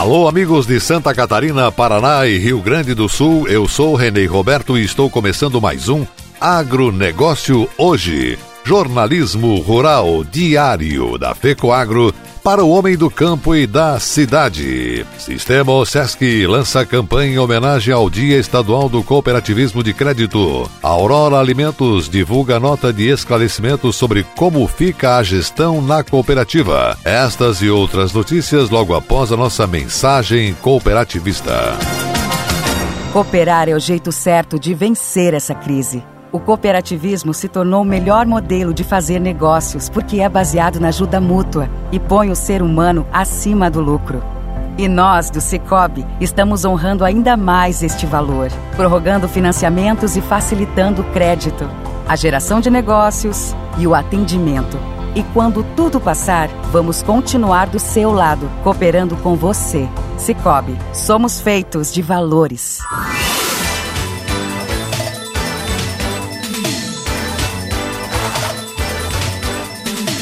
Alô, amigos de Santa Catarina, Paraná e Rio Grande do Sul. Eu sou Renê Roberto e estou começando mais um Agronegócio Hoje. Jornalismo Rural Diário da FECOAGro para o homem do campo e da cidade. Sistema Sesc lança campanha em homenagem ao Dia Estadual do Cooperativismo de Crédito. Aurora Alimentos divulga nota de esclarecimento sobre como fica a gestão na cooperativa. Estas e outras notícias logo após a nossa mensagem cooperativista. Cooperar é o jeito certo de vencer essa crise. O cooperativismo se tornou o melhor modelo de fazer negócios porque é baseado na ajuda mútua e põe o ser humano acima do lucro. E nós, do Cicobi, estamos honrando ainda mais este valor, prorrogando financiamentos e facilitando o crédito, a geração de negócios e o atendimento. E quando tudo passar, vamos continuar do seu lado, cooperando com você. Cicobi, somos feitos de valores.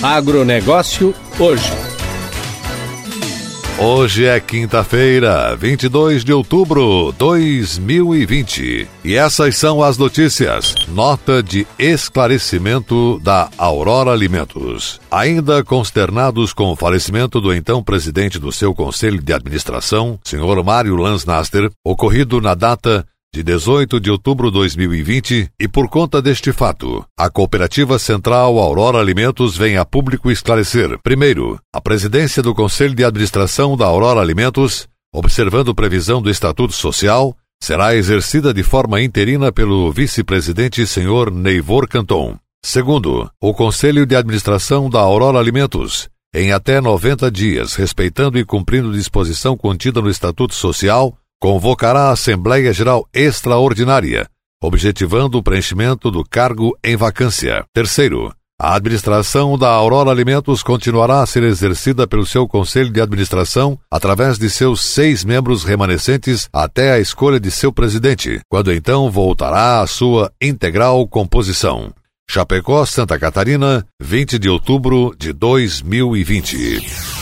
Agronegócio hoje. Hoje é quinta-feira, 22 de outubro de 2020. E essas são as notícias. Nota de esclarecimento da Aurora Alimentos. Ainda consternados com o falecimento do então presidente do seu conselho de administração, senhor Mário Lansnaster, ocorrido na data de 18 de outubro de 2020 e por conta deste fato, a Cooperativa Central Aurora Alimentos vem a público esclarecer. Primeiro, a presidência do Conselho de Administração da Aurora Alimentos, observando previsão do Estatuto Social, será exercida de forma interina pelo vice-presidente senhor Neivor Canton. Segundo, o Conselho de Administração da Aurora Alimentos, em até 90 dias, respeitando e cumprindo disposição contida no Estatuto Social, convocará a Assembleia Geral Extraordinária, objetivando o preenchimento do cargo em vacância. Terceiro, a administração da Aurora Alimentos continuará a ser exercida pelo seu Conselho de Administração através de seus seis membros remanescentes até a escolha de seu presidente, quando então voltará à sua integral composição. Chapecó, Santa Catarina, 20 de outubro de 2020.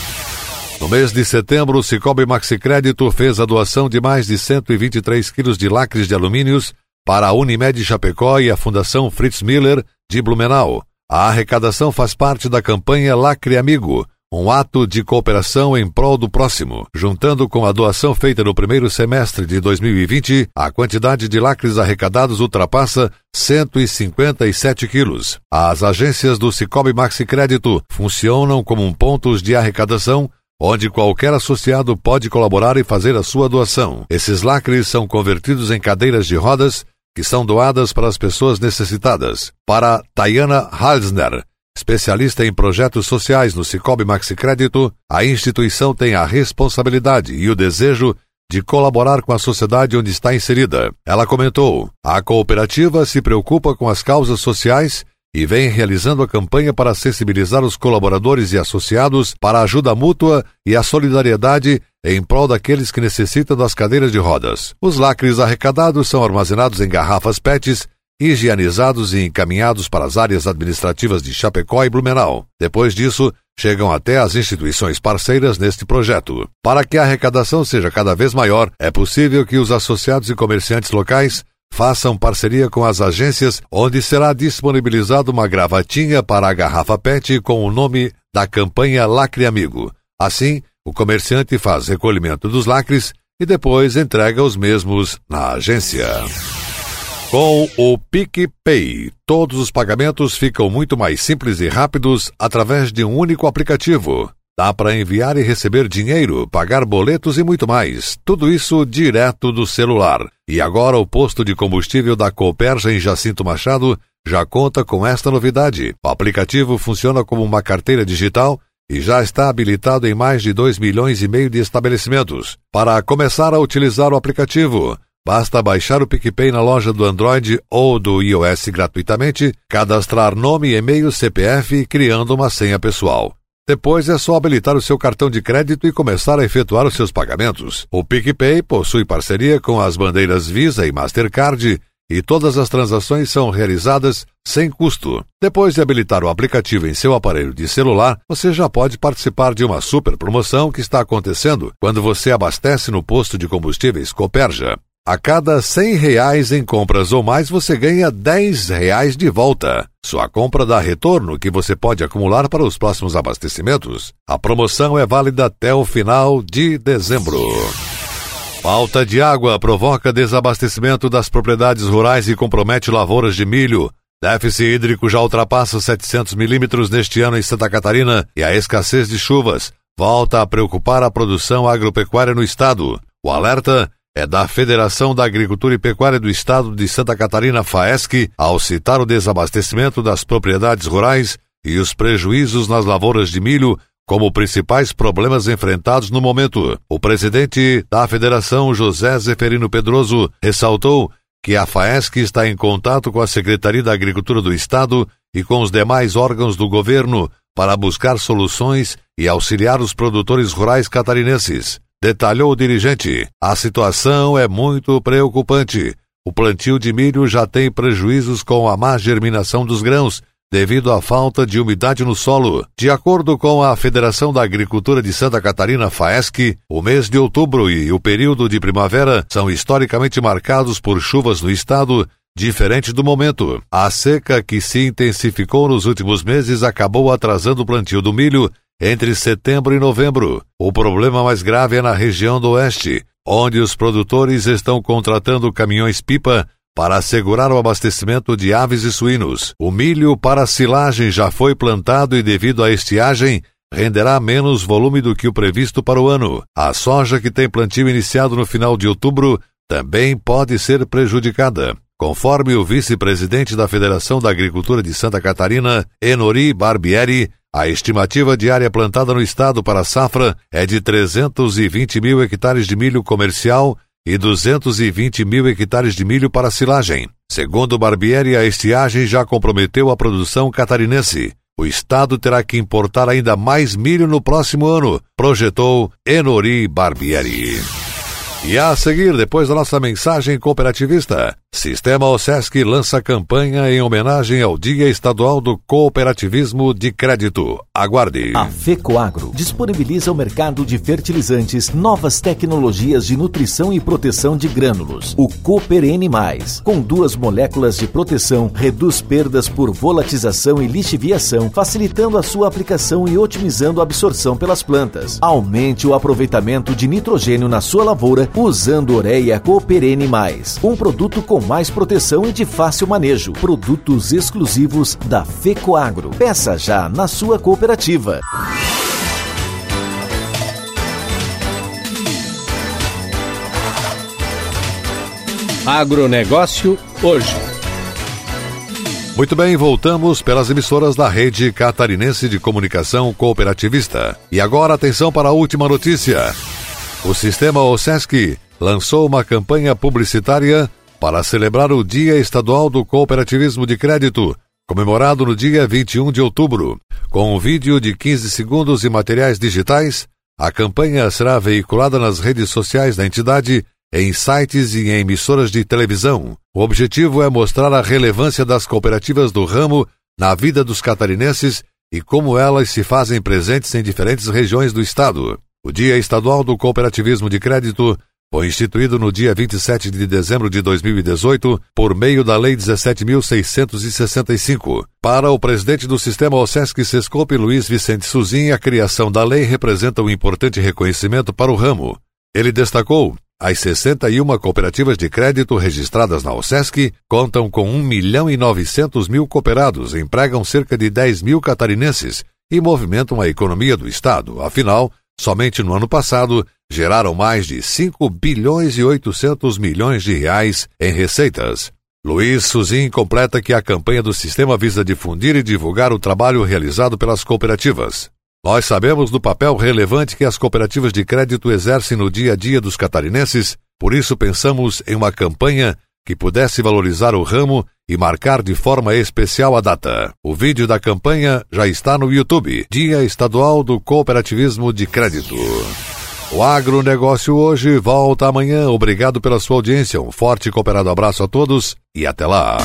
No mês de setembro, o Cicobi Maxi Crédito fez a doação de mais de 123 quilos de lacres de alumínios para a Unimed Chapecó e a Fundação Fritz Miller de Blumenau. A arrecadação faz parte da campanha Lacre Amigo, um ato de cooperação em prol do próximo. Juntando com a doação feita no primeiro semestre de 2020, a quantidade de lacres arrecadados ultrapassa 157 quilos. As agências do Cicobi Maxi Crédito funcionam como pontos de arrecadação onde qualquer associado pode colaborar e fazer a sua doação. Esses lacres são convertidos em cadeiras de rodas que são doadas para as pessoas necessitadas. Para Tayana Halsner, especialista em projetos sociais no Cicobi Maxi Crédito, a instituição tem a responsabilidade e o desejo de colaborar com a sociedade onde está inserida. Ela comentou: a cooperativa se preocupa com as causas sociais e vem realizando a campanha para sensibilizar os colaboradores e associados para a ajuda mútua e a solidariedade em prol daqueles que necessitam das cadeiras de rodas. Os lacres arrecadados são armazenados em garrafas PETs, higienizados e encaminhados para as áreas administrativas de Chapecó e Blumenau. Depois disso, chegam até as instituições parceiras neste projeto. Para que a arrecadação seja cada vez maior, é possível que os associados e comerciantes locais façam parceria com as agências, onde será disponibilizada uma gravatinha para a garrafa PET com o nome da campanha Lacre Amigo. Assim, o comerciante faz recolhimento dos lacres e depois entrega os mesmos na agência. Com o PicPay, todos os pagamentos ficam muito mais simples e rápidos através de um único aplicativo. Dá para enviar e receber dinheiro, pagar boletos e muito mais. Tudo isso direto do celular. E agora o posto de combustível da Cooperja em Jacinto Machado já conta com esta novidade. O aplicativo funciona como uma carteira digital e já está habilitado em mais de 2 milhões e meio de estabelecimentos. Para começar a utilizar o aplicativo, basta baixar o PicPay na loja do Android ou do iOS gratuitamente, cadastrar nome, e-mail, CPF, criando uma senha pessoal. Depois é só habilitar o seu cartão de crédito e começar a efetuar os seus pagamentos. O PicPay possui parceria com as bandeiras Visa e Mastercard e todas as transações são realizadas sem custo. Depois de habilitar o aplicativo em seu aparelho de celular, você já pode participar de uma super promoção que está acontecendo quando você abastece no posto de combustíveis Coperja. A cada 100 reais em compras ou mais, você ganha 10 reais de volta. Sua compra dá retorno que você pode acumular para os próximos abastecimentos. A promoção é válida até o final de dezembro. Falta de água provoca desabastecimento das propriedades rurais e compromete lavouras de milho. Déficit hídrico já ultrapassa 700 milímetros neste ano em Santa Catarina e a escassez de chuvas volta a preocupar a produção agropecuária no estado. O alerta é da Federação da Agricultura e Pecuária do Estado de Santa Catarina, FAESC, ao citar o desabastecimento das propriedades rurais e os prejuízos nas lavouras de milho como principais problemas enfrentados no momento. O presidente da Federação, José Zeferino Pedroso, ressaltou que a FAESC está em contato com a Secretaria da Agricultura do Estado e com os demais órgãos do governo para buscar soluções e auxiliar os produtores rurais catarinenses. Detalhou o dirigente. A situação é muito preocupante. O plantio de milho já tem prejuízos com a má germinação dos grãos, devido à falta de umidade no solo. De acordo com a Federação da Agricultura de Santa Catarina, FAESC, o mês de outubro e o período de primavera são historicamente marcados por chuvas no estado, diferente do momento. A seca que se intensificou nos últimos meses acabou atrasando o plantio do milho entre setembro e novembro. O problema mais grave é na região do oeste, onde os produtores estão contratando caminhões-pipa para assegurar o abastecimento de aves e suínos. O milho para silagem já foi plantado e, devido à estiagem, renderá menos volume do que o previsto para o ano. A soja que tem plantio iniciado no final de outubro também pode ser prejudicada. Conforme o vice-presidente da Federação da Agricultura de Santa Catarina, Enori Barbieri, a estimativa de área plantada no estado para a safra é de 320 mil hectares de milho comercial e 220 mil hectares de milho para silagem. Segundo Barbieri, a estiagem já comprometeu a produção catarinense. O Estado terá que importar ainda mais milho no próximo ano, projetou Enori Barbieri. E a seguir, depois da nossa mensagem cooperativista, Sistema OSESC lança campanha em homenagem ao Dia Estadual do Cooperativismo de Crédito. Aguarde. A FECOAGRO disponibiliza ao mercado de fertilizantes novas tecnologias de nutrição e proteção de grânulos. O Cooper N+, com duas moléculas de proteção, reduz perdas por volatização e lixiviação, facilitando a sua aplicação e otimizando a absorção pelas plantas. Aumente o aproveitamento de nitrogênio na sua lavoura usando Ureia Cooper N+, um produto com mais proteção e de fácil manejo. Produtos exclusivos da FECOAGRO. Peça já na sua cooperativa. Agronegócio hoje. Muito bem, voltamos pelas emissoras da rede catarinense de comunicação cooperativista. E agora atenção para a última notícia. O sistema OSESC lançou uma campanha publicitária para celebrar o Dia Estadual do Cooperativismo de Crédito, comemorado no dia 21 de outubro. Com um vídeo de 15 segundos e materiais digitais, a campanha será veiculada nas redes sociais da entidade, em sites e em emissoras de televisão. O objetivo é mostrar a relevância das cooperativas do ramo na vida dos catarinenses e como elas se fazem presentes em diferentes regiões do estado. O Dia Estadual do Cooperativismo de Crédito foi instituído no dia 27 de dezembro de 2018 por meio da Lei 17.665. Para o presidente do sistema OSESC Sescope, Luiz Vicente Suzin, a criação da lei representa um importante reconhecimento para o ramo. Ele destacou as 61 cooperativas de crédito registradas na OSESC contam com 1 milhão e 900 mil cooperados, empregam cerca de 10 mil catarinenses e movimentam a economia do Estado. Afinal, Somente no ano passado, geraram mais de 5 bilhões e 800 milhões de reais em receitas. Luiz Suzin completa que a campanha do sistema visa difundir e divulgar o trabalho realizado pelas cooperativas. Nós sabemos do papel relevante que as cooperativas de crédito exercem no dia a dia dos catarinenses, por isso pensamos em uma campanha que pudesse valorizar o ramo e marcar de forma especial a data. O vídeo da campanha já está no YouTube, Dia Estadual do Cooperativismo de Crédito. O agronegócio hoje volta amanhã. Obrigado pela sua audiência. Um forte e cooperado abraço a todos e até lá.